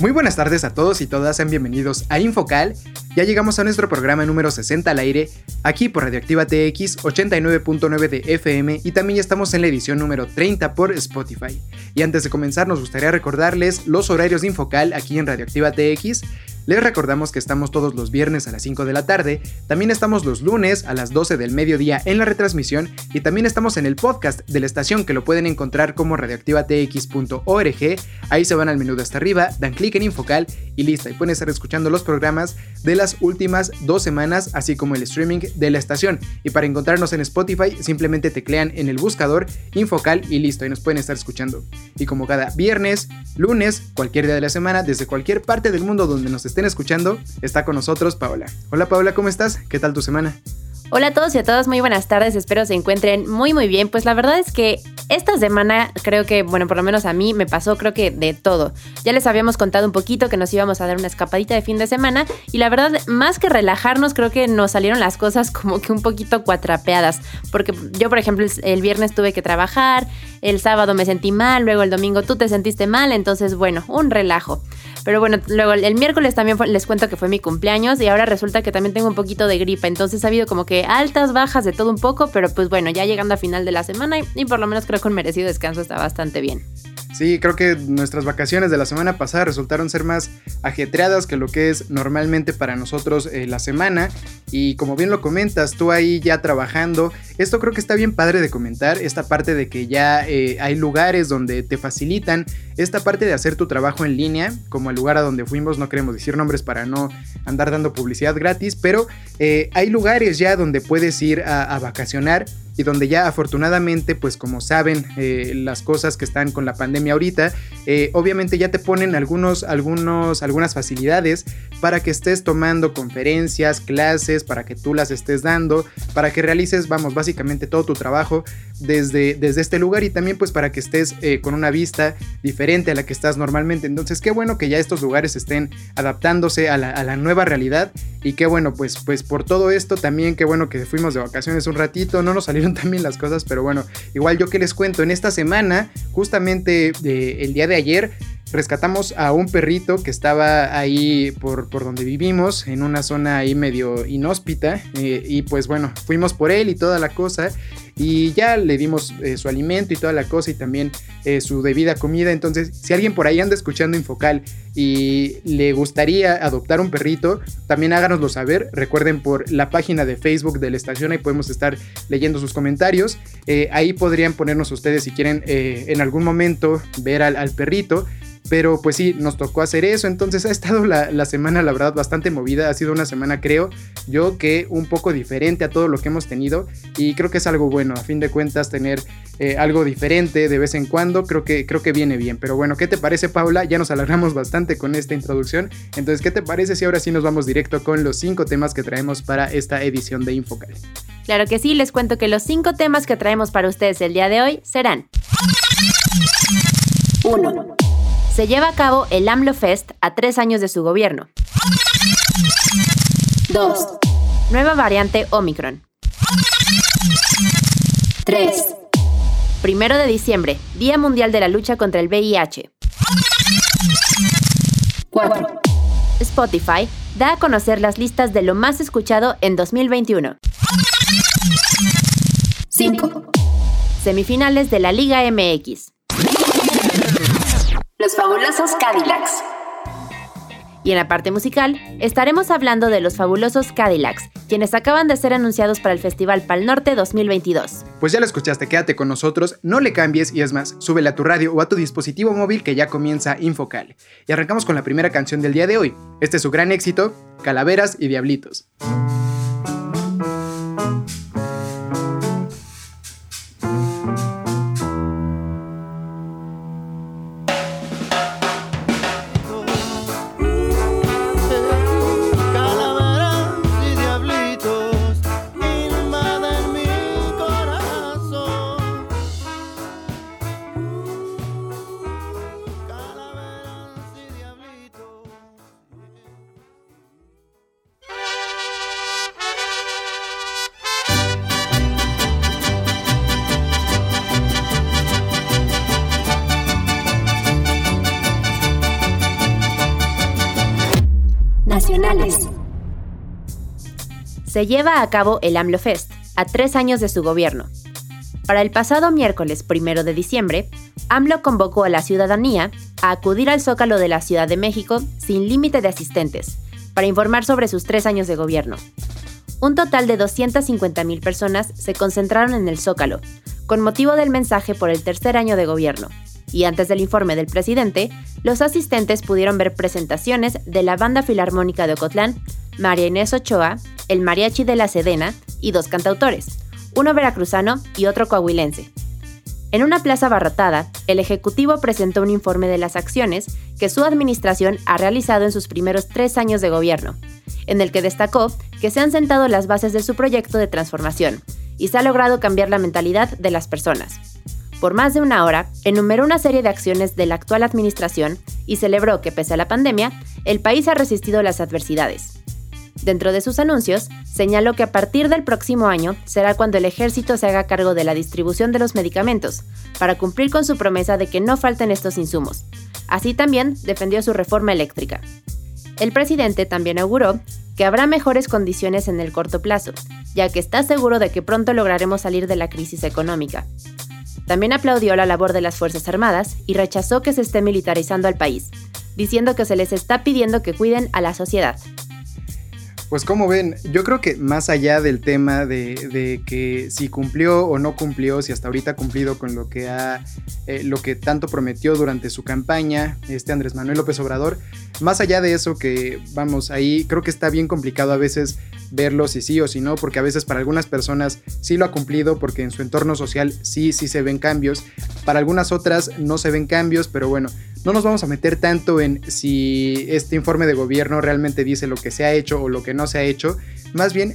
Muy buenas tardes a todos y todas, sean bienvenidos a Infocal. Ya llegamos a nuestro programa número 60 al aire, aquí por Radioactiva TX 89.9 de FM y también estamos en la edición número 30 por Spotify. Y antes de comenzar nos gustaría recordarles los horarios de Infocal aquí en Radioactiva TX. Les recordamos que estamos todos los viernes a las 5 de la tarde, también estamos los lunes a las 12 del mediodía en la retransmisión y también estamos en el podcast de la estación que lo pueden encontrar como radioactivatx.org. Ahí se van al menú de hasta arriba, dan clic en Infocal y listo, y pueden estar escuchando los programas de las últimas dos semanas, así como el streaming de la estación. Y para encontrarnos en Spotify, simplemente teclean en el buscador Infocal y listo, y nos pueden estar escuchando. Y como cada viernes, lunes, cualquier día de la semana, desde cualquier parte del mundo donde nos estén escuchando, está con nosotros Paola. Hola Paola, ¿cómo estás? ¿Qué tal tu semana? Hola a todos y a todas, muy buenas tardes, espero se encuentren muy muy bien. Pues la verdad es que esta semana creo que, bueno, por lo menos a mí me pasó creo que de todo. Ya les habíamos contado un poquito que nos íbamos a dar una escapadita de fin de semana y la verdad, más que relajarnos, creo que nos salieron las cosas como que un poquito cuatrapeadas. Porque yo, por ejemplo, el viernes tuve que trabajar, el sábado me sentí mal, luego el domingo tú te sentiste mal, entonces bueno, un relajo. Pero bueno, luego el miércoles también les cuento que fue mi cumpleaños y ahora resulta que también tengo un poquito de gripa, entonces ha habido como que altas, bajas, de todo un poco, pero pues bueno, ya llegando a final de la semana y, por lo menos creo que un merecido descanso está bastante bien. Sí, creo que nuestras vacaciones de la semana pasada resultaron ser más ajetreadas que lo que es normalmente para nosotros eh, la semana. Y como bien lo comentas, tú ahí ya trabajando, esto creo que está bien padre de comentar, esta parte de que ya eh, hay lugares donde te facilitan esta parte de hacer tu trabajo en línea, como el lugar a donde fuimos, no queremos decir nombres para no andar dando publicidad gratis, pero eh, hay lugares ya donde puedes ir a vacacionar y donde ya afortunadamente, pues como saben eh, las cosas que están con la pandemia ahorita, eh, obviamente ya te ponen algunos, algunos, algunas facilidades para que estés tomando conferencias, clases, para que tú las estés dando, para que realices, vamos, básicamente todo tu trabajo desde, desde este lugar y también pues para que estés eh, con una vista diferente a la que estás normalmente. Entonces, qué bueno que ya estos lugares estén adaptándose a la, a la nueva realidad y qué bueno, pues, pues por todo esto también, qué bueno que fuimos de vacaciones un ratito, no nos salieron también las cosas, pero bueno, igual yo que les cuento, en esta semana, justamente el día de ayer, rescatamos a un perrito que estaba ahí por, por donde vivimos, en una zona ahí medio inhóspita, eh, y pues bueno, fuimos por él y toda la cosa. Y ya le dimos eh, su alimento y toda la cosa y también eh, su debida comida. Entonces, si alguien por ahí anda escuchando Infocal y le gustaría adoptar un perrito, también háganoslo saber. Recuerden por la página de Facebook de la estación, ahí podemos estar leyendo sus comentarios. ahí podrían ponernos ustedes si quieren en algún momento ver al perrito. Pero pues sí, nos tocó hacer eso. Entonces ha estado la, semana, la verdad, bastante movida. Ha sido una semana, creo yo, que un poco diferente a todo lo que hemos tenido. Y creo que es algo bueno. A fin de cuentas, tener eh, algo diferente de vez en cuando, creo que, creo que viene bien. Pero bueno, ¿qué te parece, Paula? Ya nos alargamos bastante con esta introducción. Entonces, ¿qué te parece si ahora sí nos vamos directo con los cinco temas que traemos para esta edición de Infocal? Claro que sí, les cuento que los cinco temas que traemos para ustedes el día de hoy serán. 1 se lleva a cabo el AMLO Fest a tres años de su gobierno. 2. Nueva variante Omicron. 3. Primero de diciembre, Día Mundial de la Lucha contra el VIH. 4. Spotify da a conocer las listas de lo más escuchado en 2021. 5. Semifinales de la Liga MX. Los fabulosos Cadillacs. Y en la parte musical, estaremos hablando de los fabulosos Cadillacs, quienes acaban de ser anunciados para el Festival Pal Norte 2022. Pues ya lo escuchaste, quédate con nosotros, no le cambies y es más, súbele a tu radio o a tu dispositivo móvil que ya comienza Infocal. Y arrancamos con la primera canción del día de hoy. Este es su gran éxito, Calaveras y Diablitos. Se lleva a cabo el AMLO Fest, a tres años de su gobierno. Para el pasado miércoles primero de diciembre, AMLO convocó a la ciudadanía a acudir al Zócalo de la Ciudad de México sin límite de asistentes, para informar sobre sus tres años de gobierno. Un total de 250.000 personas se concentraron en el Zócalo, con motivo del mensaje por el tercer año de gobierno, y antes del informe del presidente, los asistentes pudieron ver presentaciones de la Banda Filarmónica de Ocotlán, María Inés Ochoa, el Mariachi de la Sedena y dos cantautores, uno veracruzano y otro coahuilense. En una plaza abarrotada, el Ejecutivo presentó un informe de las acciones que su administración ha realizado en sus primeros tres años de gobierno, en el que destacó que se han sentado las bases de su proyecto de transformación y se ha logrado cambiar la mentalidad de las personas por más de una hora, enumeró una serie de acciones de la actual administración y celebró que pese a la pandemia, el país ha resistido las adversidades. Dentro de sus anuncios, señaló que a partir del próximo año será cuando el ejército se haga cargo de la distribución de los medicamentos, para cumplir con su promesa de que no falten estos insumos. Así también defendió su reforma eléctrica. El presidente también auguró que habrá mejores condiciones en el corto plazo, ya que está seguro de que pronto lograremos salir de la crisis económica. También aplaudió la labor de las Fuerzas Armadas y rechazó que se esté militarizando al país, diciendo que se les está pidiendo que cuiden a la sociedad. Pues como ven, yo creo que más allá del tema de, que si cumplió o no cumplió, si hasta ahorita ha cumplido con lo que ha, eh, lo que tanto prometió durante su campaña, este Andrés Manuel López Obrador, más allá de eso que vamos ahí, creo que está bien complicado a veces verlo si sí o si no, porque a veces para algunas personas sí lo ha cumplido, porque en su entorno social sí, sí se ven cambios, para algunas otras no se ven cambios, pero bueno, no nos vamos a meter tanto en si este informe de gobierno realmente dice lo que se ha hecho o lo que no se ha hecho. Más bien,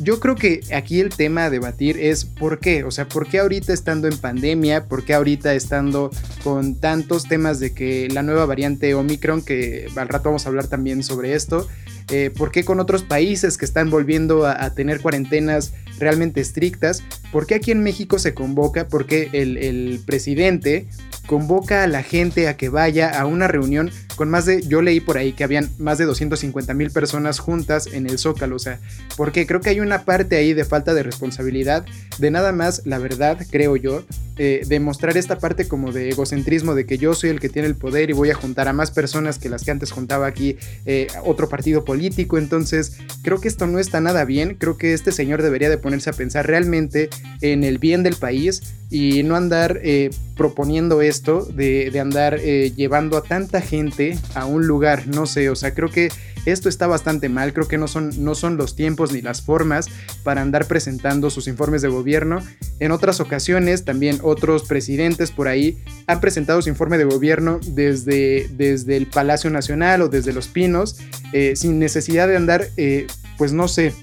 yo creo que aquí el tema a debatir es por qué, o sea, por qué ahorita estando en pandemia, por qué ahorita estando con tantos temas de que la nueva variante Omicron, que al rato vamos a hablar también sobre esto, eh, por qué con otros países que están volviendo a, tener cuarentenas realmente estrictas, por qué aquí en México se convoca, por qué el presidente convoca a la gente a que vaya a una reunión con más de, yo leí por ahí que habían más de 250 mil personas juntas en el Zócalo, o sea, porque creo que hay una parte ahí de falta de responsabilidad, de nada más, la verdad, creo yo, eh, de mostrar esta parte como de egocentrismo, de que yo soy el que tiene el poder y voy a juntar a más personas que las que antes juntaba aquí eh, otro partido político, entonces creo que esto no está nada bien, creo que este señor debería de ponerse a pensar realmente en el bien del país y no andar eh, proponiendo esto, de, de andar llevando a tanta gente a un lugar, no sé, o sea, creo que esto está bastante mal, creo que no son, no son los tiempos ni las formas para andar presentando sus informes de gobierno. En otras ocasiones también otros presidentes por ahí han presentado su informe de gobierno desde, desde el Palacio Nacional o desde Los Pinos, eh, sin necesidad de andar, eh, pues no sé,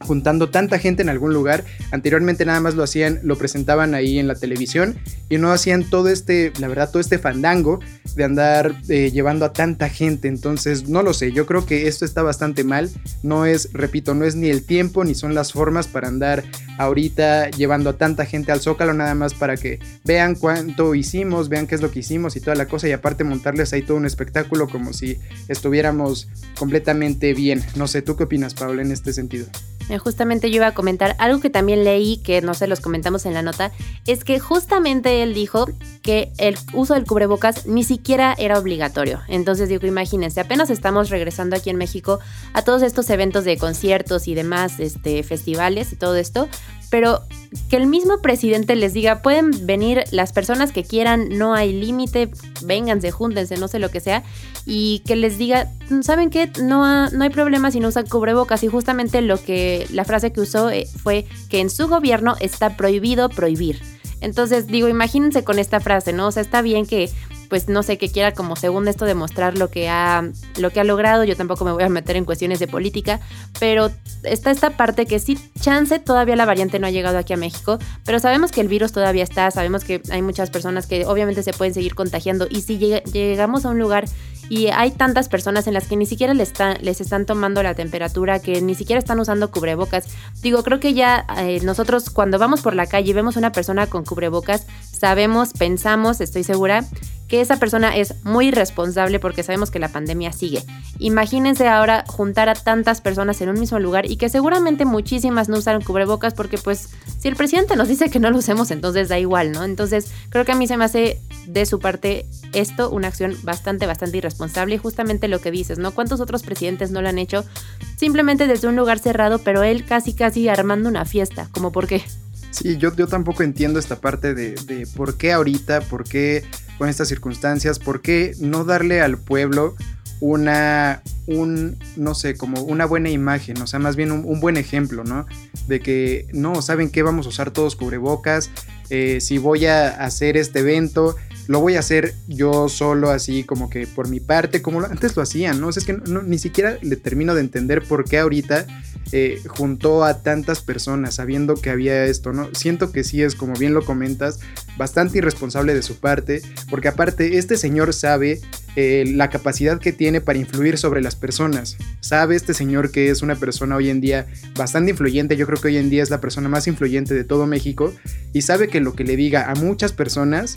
juntando tanta gente en algún lugar. Anteriormente nada más lo hacían, lo presentaban ahí en la televisión y no hacían todo este, la verdad, todo este fandango de andar eh, llevando a tanta gente. Entonces, no lo sé, yo creo que esto está bastante mal. No es, repito, no es ni el tiempo ni son las formas para andar ahorita llevando a tanta gente al zócalo, nada más para que vean cuánto hicimos, vean qué es lo que hicimos y toda la cosa y aparte montarles ahí todo un espectáculo como si estuviéramos completamente bien. No sé, ¿tú qué opinas, Pablo, en este sentido? Eh, justamente yo iba a comentar algo que también leí, que no sé, los comentamos en la nota, es que justamente él dijo que el uso del cubrebocas ni siquiera era obligatorio. Entonces digo, imagínense, apenas estamos regresando aquí en México a todos estos eventos de conciertos y demás, este, festivales y todo esto, pero que el mismo presidente les diga, pueden venir las personas que quieran, no hay límite, vénganse, júntense, no sé lo que sea, y que les diga, ¿saben qué? No, no hay problema si no usan cubrebocas. Y justamente lo que, la frase que usó eh, fue que en su gobierno está prohibido prohibir. Entonces, digo, imagínense con esta frase, ¿no? O sea, está bien que pues no sé, que quiera como según esto demostrar lo que ha, lo que ha logrado. Yo tampoco me voy a meter en cuestiones de política, pero está esta parte que sí, chance todavía la variante no ha llegado aquí a México, pero sabemos que el virus todavía está, sabemos que hay muchas personas que obviamente se pueden seguir contagiando y si llegamos a un lugar y hay tantas personas en las que ni siquiera les, les están tomando la temperatura, que ni siquiera están usando cubrebocas. Digo, creo que ya eh, nosotros cuando vamos por la calle y vemos una persona con cubrebocas, sabemos, pensamos, estoy segura, que esa persona es muy responsable porque sabemos que la pandemia sigue. Imagínense ahora juntar a tantas personas en un mismo lugar y que seguramente muchísimas no usaron cubrebocas porque pues si el presidente nos dice que no lo usemos entonces da igual, ¿no? Entonces creo que a mí se me hace de su parte esto una acción bastante, bastante irresponsable y justamente lo que dices, ¿no? ¿Cuántos otros presidentes no lo han hecho? Simplemente desde un lugar cerrado, pero él casi, casi armando una fiesta, como por qué. Sí, yo, yo tampoco entiendo esta parte de, de por qué ahorita, por qué con estas circunstancias, ¿por qué no darle al pueblo una, un, no sé, como una buena imagen, o sea, más bien un, buen ejemplo, ¿no? De que, no, ¿saben qué? Vamos a usar todos cubrebocas, eh, si voy a hacer este evento, lo voy a hacer yo solo, así como que por mi parte, como antes lo hacían, ¿no? O sea, es que ni siquiera le termino de entender por qué ahorita eh, juntó a tantas personas sabiendo que había esto, ¿no? Siento que sí es, como bien lo comentas, bastante irresponsable de su parte, porque aparte este señor sabe eh, la capacidad que tiene para influir sobre las personas. Sabe este señor que es una persona hoy en día bastante influyente, yo creo que hoy en día es la persona más influyente de todo México, y sabe que lo que le diga a muchas personas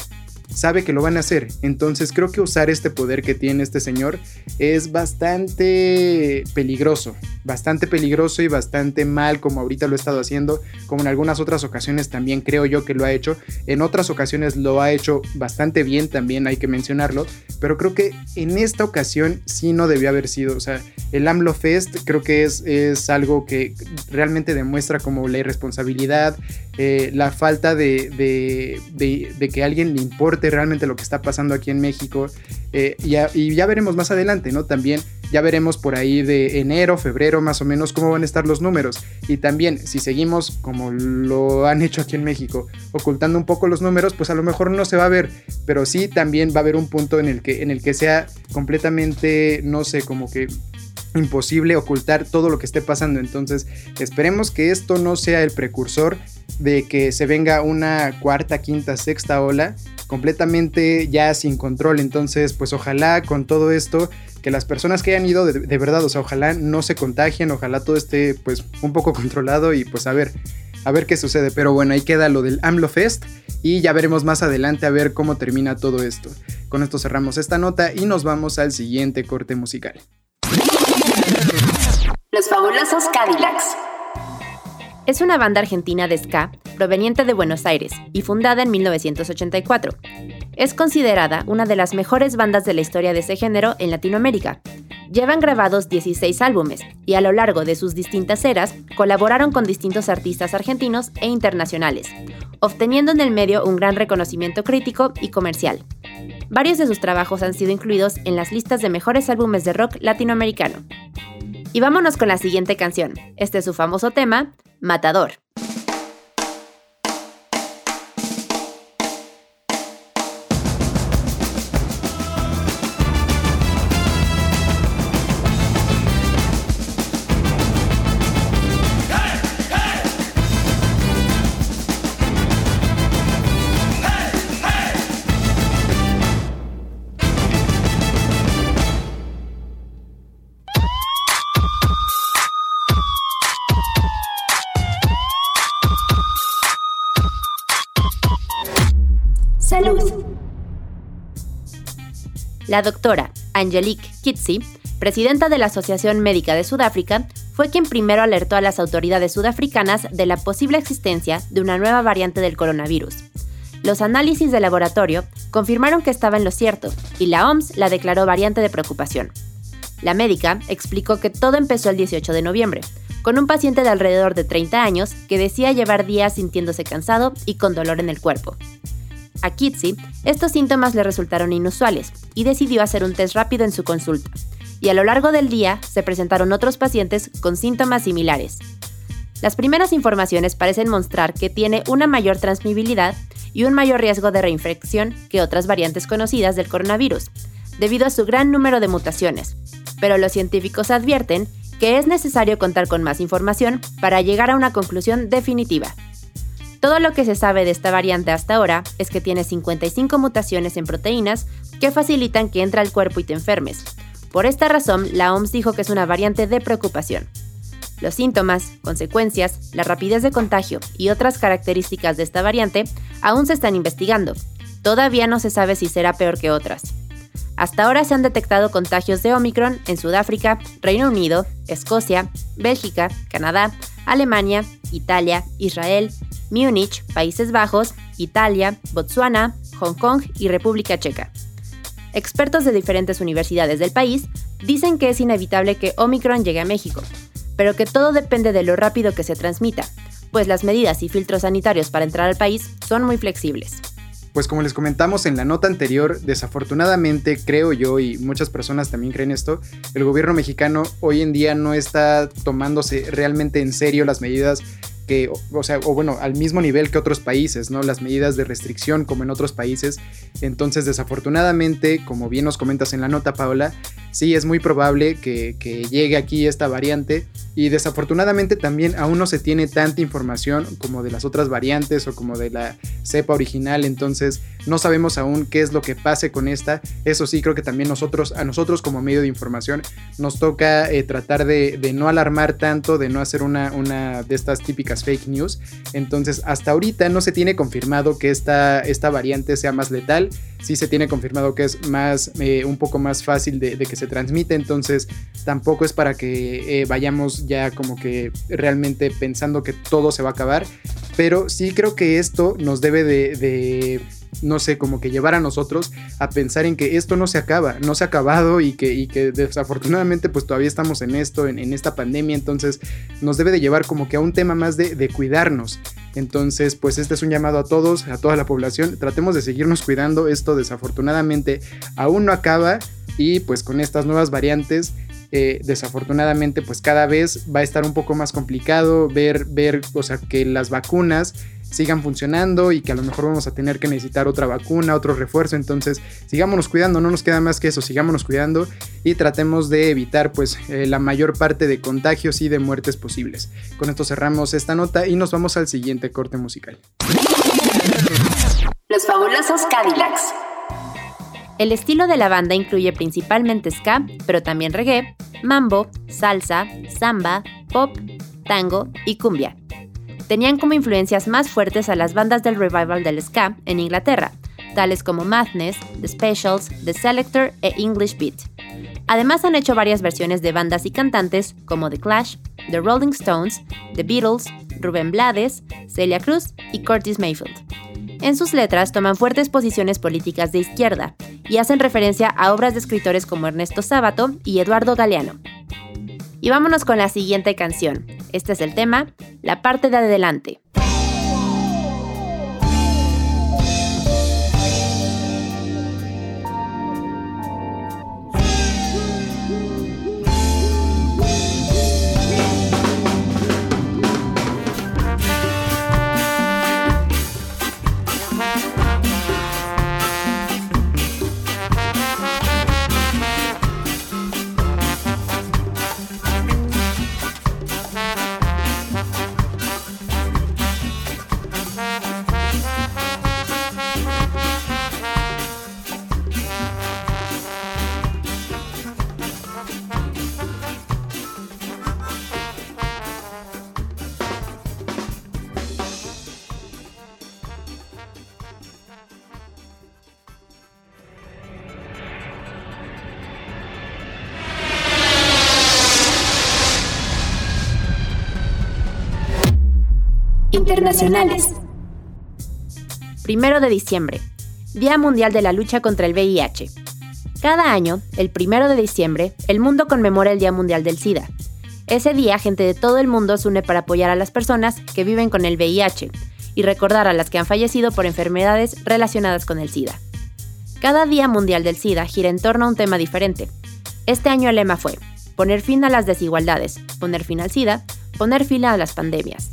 sabe que lo van a hacer. Entonces creo que usar este poder que tiene este señor es bastante peligroso. Bastante peligroso y bastante mal como ahorita lo he estado haciendo. Como en algunas otras ocasiones también creo yo que lo ha hecho. En otras ocasiones lo ha hecho bastante bien también, hay que mencionarlo. Pero creo que en esta ocasión sí no debió haber sido. O sea, el AMLO Fest creo que es, es algo que realmente demuestra como la irresponsabilidad, eh, la falta de, de, que a alguien le importe realmente lo que está pasando aquí en México. Eh, y, ya, veremos más adelante, ¿no? También ya veremos por ahí de enero, febrero más o menos cómo van a estar los números. Y también si seguimos como lo han hecho aquí en México, ocultando un poco los números, pues a lo mejor no se va a ver. Pero sí también va a haber un punto en el que, en el que sea completamente, no sé, como que imposible ocultar todo lo que esté pasando. Entonces, esperemos que esto no sea el precursor de que se venga una cuarta, quinta, sexta ola completamente ya sin control. Entonces, pues ojalá con todo esto que las personas que hayan ido de, verdad, o sea, ojalá no se contagien, ojalá todo esté pues un poco controlado y pues a ver, a ver qué sucede. Pero bueno, ahí queda lo del AMLO Fest y ya veremos más adelante a ver cómo termina todo esto. Con esto cerramos esta nota y nos vamos al siguiente corte musical. Los fabulosos Cadillacs. Es una banda argentina de ska proveniente de Buenos Aires y fundada en 1984. Es considerada una de las mejores bandas de la historia de ese género en Latinoamérica. Llevan grabados 16 álbumes y a lo largo de sus distintas eras colaboraron con distintos artistas argentinos e internacionales, obteniendo en el medio un gran reconocimiento crítico y comercial. Varios de sus trabajos han sido incluidos en las listas de mejores álbumes de rock latinoamericano. Y vámonos con la siguiente canción. Este es su famoso tema, Matador. La doctora Angelique Kitsi, presidenta de la Asociación Médica de Sudáfrica, fue quien primero alertó a las autoridades sudafricanas de la posible existencia de una nueva variante del coronavirus. Los análisis de laboratorio confirmaron que estaba en lo cierto y la OMS la declaró variante de preocupación. La médica explicó que todo empezó el 18 de noviembre, con un paciente de alrededor de 30 años que decía llevar días sintiéndose cansado y con dolor en el cuerpo. A Kitsi, estos síntomas le resultaron inusuales y decidió hacer un test rápido en su consulta. Y a lo largo del día se presentaron otros pacientes con síntomas similares. Las primeras informaciones parecen mostrar que tiene una mayor transmisibilidad y un mayor riesgo de reinfección que otras variantes conocidas del coronavirus, debido a su gran número de mutaciones. Pero los científicos advierten que es necesario contar con más información para llegar a una conclusión definitiva. Todo lo que se sabe de esta variante hasta ahora es que tiene 55 mutaciones en proteínas que facilitan que entre al cuerpo y te enfermes. Por esta razón, la OMS dijo que es una variante de preocupación. Los síntomas, consecuencias, la rapidez de contagio y otras características de esta variante aún se están investigando. Todavía no se sabe si será peor que otras. Hasta ahora se han detectado contagios de Omicron en Sudáfrica, Reino Unido, Escocia, Bélgica, Canadá, Alemania, Italia, Israel, Múnich, Países Bajos, Italia, Botsuana, Hong Kong y República Checa. Expertos de diferentes universidades del país dicen que es inevitable que Omicron llegue a México, pero que todo depende de lo rápido que se transmita, pues las medidas y filtros sanitarios para entrar al país son muy flexibles. Pues como les comentamos en la nota anterior, desafortunadamente creo yo y muchas personas también creen esto, el gobierno mexicano hoy en día no está tomándose realmente en serio las medidas o sea, o bueno, al mismo nivel que otros países, ¿no? Las medidas de restricción como en otros países. Entonces, desafortunadamente, como bien nos comentas en la nota, Paola, sí es muy probable que, llegue aquí esta variante y desafortunadamente también aún no se tiene tanta información como de las otras variantes o como de la cepa original, entonces no sabemos aún qué es lo que pase con esta. Eso sí, creo que también nosotros, a nosotros como medio de información, nos toca eh, tratar de, no alarmar tanto, de no hacer una, una de estas típicas fake news. Entonces, hasta ahorita no se tiene confirmado que esta, esta variante sea más letal. Sí se tiene confirmado que es más, eh, un poco más fácil de, que se transmite. Entonces, tampoco es para que eh, vayamos ya como que realmente pensando que todo se va a acabar. Pero sí creo que esto nos debe de no sé, como que llevar a nosotros a pensar en que esto no se acaba, no se ha acabado y que, que desafortunadamente pues todavía estamos en esto, en, esta pandemia, entonces nos debe de llevar como que a un tema más de, de cuidarnos. Entonces, pues este es un llamado a todos, a toda la población, tratemos de seguirnos cuidando, esto desafortunadamente aún no acaba. Y pues con estas nuevas variantes eh, desafortunadamente pues cada vez va a estar un poco más complicado ver, ver, o sea, que las vacunas sigan funcionando y que a lo mejor vamos a tener que necesitar otra vacuna, otro refuerzo. Entonces, sigámonos cuidando, no nos queda más que eso, sigámonos cuidando y tratemos de evitar pues eh, la mayor parte de contagios y de muertes posibles. Con esto cerramos esta nota y nos vamos al siguiente corte musical. Los fabulosos Cadillacs. El estilo de la banda incluye principalmente ska, pero también reggae, mambo, salsa, samba, pop, tango y cumbia tenían como influencias más fuertes a las bandas del revival del ska en Inglaterra, tales como Madness, The Specials, The Selector e English Beat. Además han hecho varias versiones de bandas y cantantes como The Clash, The Rolling Stones, The Beatles, Rubén Blades, Celia Cruz y Curtis Mayfield. En sus letras toman fuertes posiciones políticas de izquierda y hacen referencia a obras de escritores como Ernesto Sábato y Eduardo Galeano. Y vámonos con la siguiente canción. Este es el tema, la parte de adelante. Internacionales. Primero de diciembre, Día Mundial de la Lucha contra el VIH. Cada año, el primero de diciembre, el mundo conmemora el Día Mundial del SIDA. Ese día, gente de todo el mundo se une para apoyar a las personas que viven con el VIH y recordar a las que han fallecido por enfermedades relacionadas con el SIDA. Cada Día Mundial del SIDA gira en torno a un tema diferente. Este año el lema fue poner fin a las desigualdades, poner fin al SIDA, poner fin a las pandemias.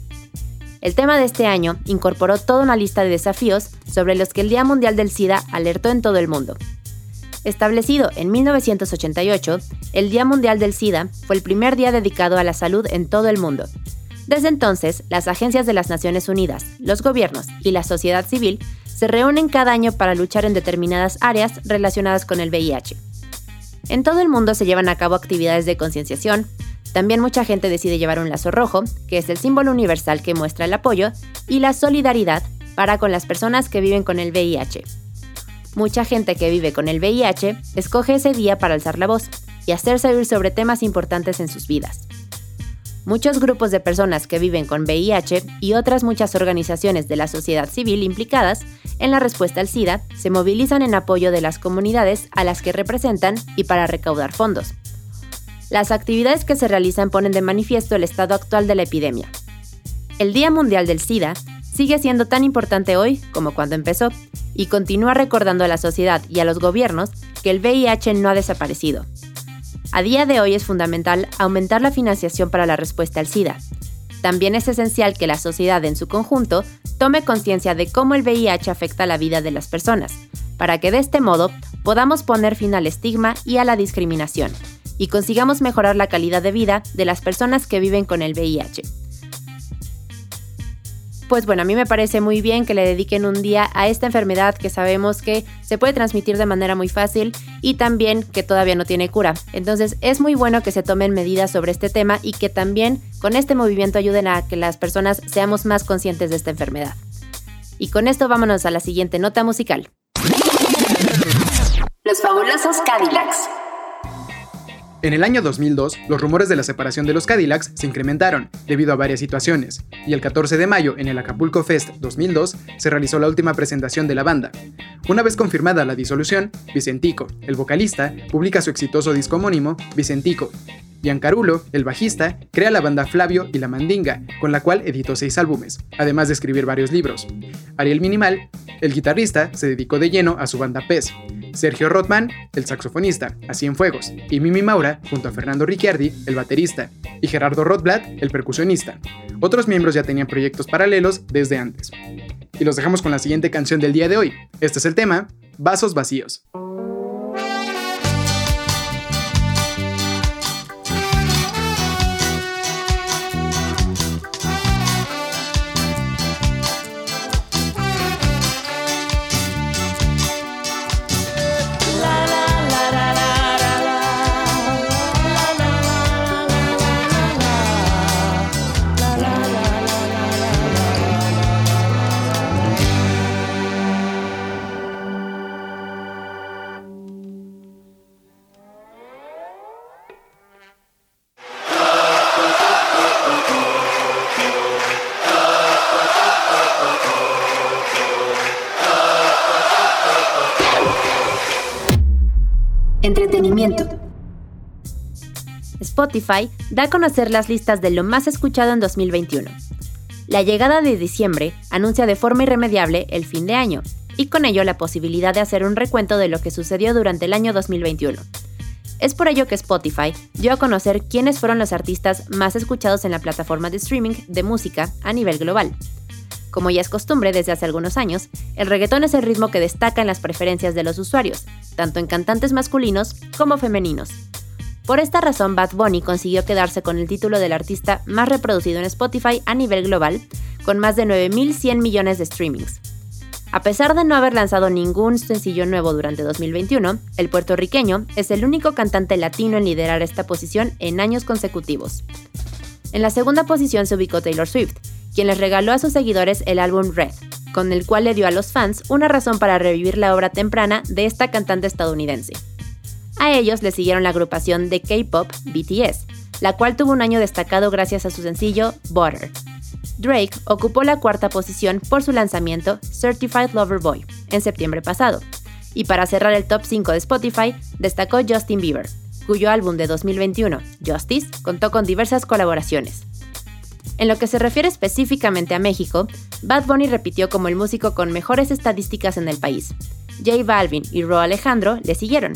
El tema de este año incorporó toda una lista de desafíos sobre los que el Día Mundial del SIDA alertó en todo el mundo. Establecido en 1988, el Día Mundial del SIDA fue el primer día dedicado a la salud en todo el mundo. Desde entonces, las agencias de las Naciones Unidas, los gobiernos y la sociedad civil se reúnen cada año para luchar en determinadas áreas relacionadas con el VIH. En todo el mundo se llevan a cabo actividades de concienciación, también mucha gente decide llevar un lazo rojo, que es el símbolo universal que muestra el apoyo y la solidaridad para con las personas que viven con el VIH. Mucha gente que vive con el VIH escoge ese día para alzar la voz y hacerse oír sobre temas importantes en sus vidas. Muchos grupos de personas que viven con VIH y otras muchas organizaciones de la sociedad civil implicadas en la respuesta al SIDA se movilizan en apoyo de las comunidades a las que representan y para recaudar fondos. Las actividades que se realizan ponen de manifiesto el estado actual de la epidemia. El Día Mundial del SIDA sigue siendo tan importante hoy como cuando empezó y continúa recordando a la sociedad y a los gobiernos que el VIH no ha desaparecido. A día de hoy es fundamental aumentar la financiación para la respuesta al SIDA. También es esencial que la sociedad en su conjunto tome conciencia de cómo el VIH afecta la vida de las personas, para que de este modo podamos poner fin al estigma y a la discriminación, y consigamos mejorar la calidad de vida de las personas que viven con el VIH pues bueno, a mí me parece muy bien que le dediquen un día a esta enfermedad que sabemos que se puede transmitir de manera muy fácil y también que todavía no tiene cura. Entonces es muy bueno que se tomen medidas sobre este tema y que también con este movimiento ayuden a que las personas seamos más conscientes de esta enfermedad. Y con esto vámonos a la siguiente nota musical. Los fabulosos Cadillacs. En el año 2002, los rumores de la separación de los Cadillacs se incrementaron debido a varias situaciones, y el 14 de mayo en el Acapulco Fest 2002 se realizó la última presentación de la banda. Una vez confirmada la disolución, Vicentico, el vocalista, publica su exitoso disco homónimo, Vicentico. Giancarulo, el bajista, crea la banda Flavio y la Mandinga, con la cual editó seis álbumes, además de escribir varios libros. Ariel Minimal, el guitarrista, se dedicó de lleno a su banda Pez. Sergio Rothman, el saxofonista, a Cienfuegos, y Mimi Maura, junto a Fernando Ricciardi, el baterista, y Gerardo Rothblatt, el percusionista. Otros miembros ya tenían proyectos paralelos desde antes. Y los dejamos con la siguiente canción del día de hoy. Este es el tema, Vasos Vacíos. Spotify da a conocer las listas de lo más escuchado en 2021. La llegada de diciembre anuncia de forma irremediable el fin de año, y con ello la posibilidad de hacer un recuento de lo que sucedió durante el año 2021. Es por ello que Spotify dio a conocer quiénes fueron los artistas más escuchados en la plataforma de streaming de música a nivel global. Como ya es costumbre desde hace algunos años, el reggaetón es el ritmo que destaca en las preferencias de los usuarios, tanto en cantantes masculinos como femeninos. Por esta razón, Bad Bunny consiguió quedarse con el título del artista más reproducido en Spotify a nivel global, con más de 9.100 millones de streamings. A pesar de no haber lanzado ningún sencillo nuevo durante 2021, el puertorriqueño es el único cantante latino en liderar esta posición en años consecutivos. En la segunda posición se ubicó Taylor Swift, quien les regaló a sus seguidores el álbum Red, con el cual le dio a los fans una razón para revivir la obra temprana de esta cantante estadounidense. A ellos le siguieron la agrupación de K-pop BTS, la cual tuvo un año destacado gracias a su sencillo Butter. Drake ocupó la cuarta posición por su lanzamiento Certified Lover Boy en septiembre pasado. Y para cerrar el top 5 de Spotify, destacó Justin Bieber, cuyo álbum de 2021, Justice, contó con diversas colaboraciones. En lo que se refiere específicamente a México, Bad Bunny repitió como el músico con mejores estadísticas en el país. J Balvin y Ro Alejandro le siguieron,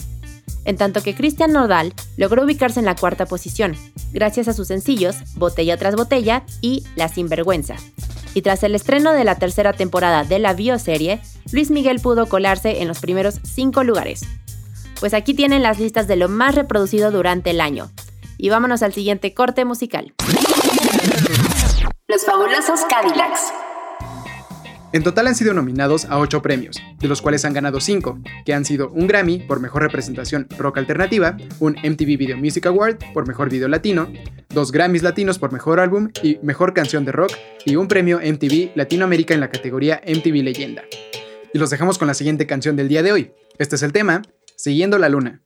en tanto que Cristian Nodal logró ubicarse en la cuarta posición, gracias a sus sencillos Botella tras Botella y La Sinvergüenza. Y tras el estreno de la tercera temporada de la bioserie, Luis Miguel pudo colarse en los primeros cinco lugares. Pues aquí tienen las listas de lo más reproducido durante el año. Y vámonos al siguiente corte musical. Los fabulosos Cadillacs. En total han sido nominados a 8 premios, de los cuales han ganado 5, que han sido un Grammy por Mejor Representación Rock Alternativa, un MTV Video Music Award por Mejor Video Latino, dos Grammys Latinos por Mejor Álbum y Mejor Canción de Rock, y un premio MTV Latinoamérica en la categoría MTV Leyenda. Y los dejamos con la siguiente canción del día de hoy. Este es el tema, Siguiendo la Luna.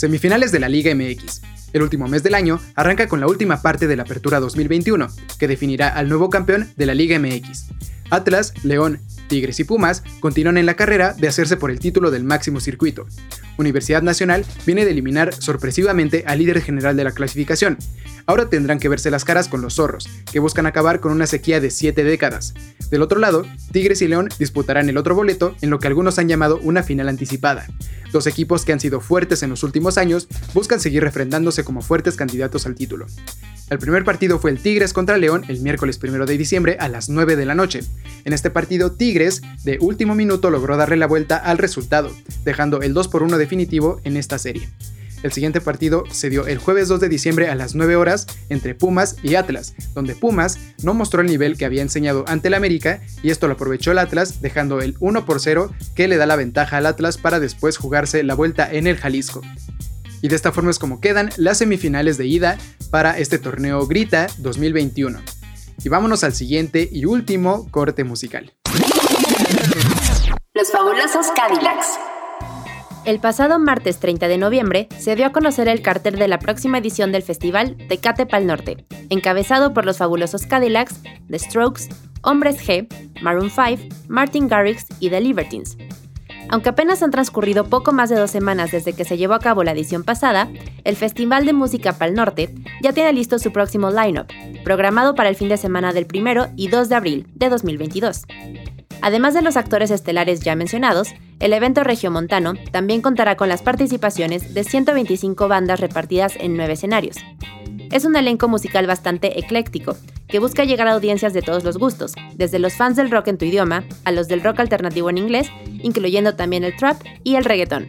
Semifinales de la Liga MX. El último mes del año arranca con la última parte de la Apertura 2021, que definirá al nuevo campeón de la Liga MX. Atlas, León, Tigres y Pumas continúan en la carrera de hacerse por el título del máximo circuito. Universidad Nacional viene de eliminar sorpresivamente al líder general de la clasificación. Ahora tendrán que verse las caras con los zorros, que buscan acabar con una sequía de 7 décadas. Del otro lado, Tigres y León disputarán el otro boleto en lo que algunos han llamado una final anticipada. Dos equipos que han sido fuertes en los últimos años buscan seguir refrendándose como fuertes candidatos al título. El primer partido fue el Tigres contra León el miércoles 1 de diciembre a las 9 de la noche. En este partido, Tigres de último minuto logró darle la vuelta al resultado, dejando el 2 por 1 definitivo en esta serie. El siguiente partido se dio el jueves 2 de diciembre a las 9 horas entre Pumas y Atlas, donde Pumas no mostró el nivel que había enseñado ante el América y esto lo aprovechó el Atlas dejando el 1 por 0 que le da la ventaja al Atlas para después jugarse la vuelta en el Jalisco. Y de esta forma es como quedan las semifinales de ida para este torneo Grita 2021. Y vámonos al siguiente y último corte musical. Los fabulosos Cadillacs. El pasado martes 30 de noviembre se dio a conocer el cartel de la próxima edición del festival Tecate Pal Norte, encabezado por los fabulosos Cadillacs, The Strokes, Hombres G, Maroon 5, Martin Garrix y The Libertines, aunque apenas han transcurrido poco más de dos semanas desde que se llevó a cabo la edición pasada, el Festival de Música Pal Norte ya tiene listo su próximo line-up, programado para el fin de semana del 1 y 2 de abril de 2022. Además de los actores estelares ya mencionados, el evento regiomontano también contará con las participaciones de 125 bandas repartidas en nueve escenarios. Es un elenco musical bastante ecléctico, que busca llegar a audiencias de todos los gustos, desde los fans del rock en tu idioma a los del rock alternativo en inglés, incluyendo también el trap y el reggaetón.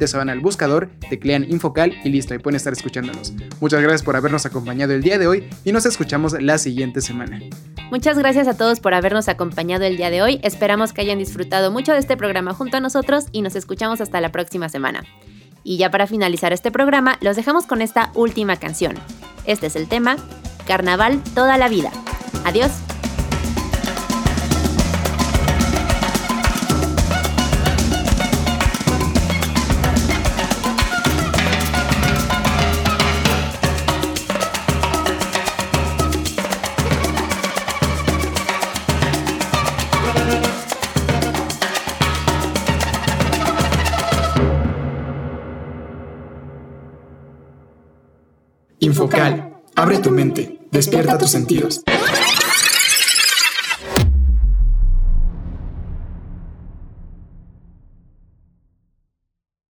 se van al buscador, teclean Infocal y listo, y pueden estar escuchándonos. Muchas gracias por habernos acompañado el día de hoy y nos escuchamos la siguiente semana. Muchas gracias a todos por habernos acompañado el día de hoy. Esperamos que hayan disfrutado mucho de este programa junto a nosotros y nos escuchamos hasta la próxima semana. Y ya para finalizar este programa, los dejamos con esta última canción. Este es el tema, Carnaval toda la vida. Adiós. Focal. Abre tu mente. Despierta tus sentidos.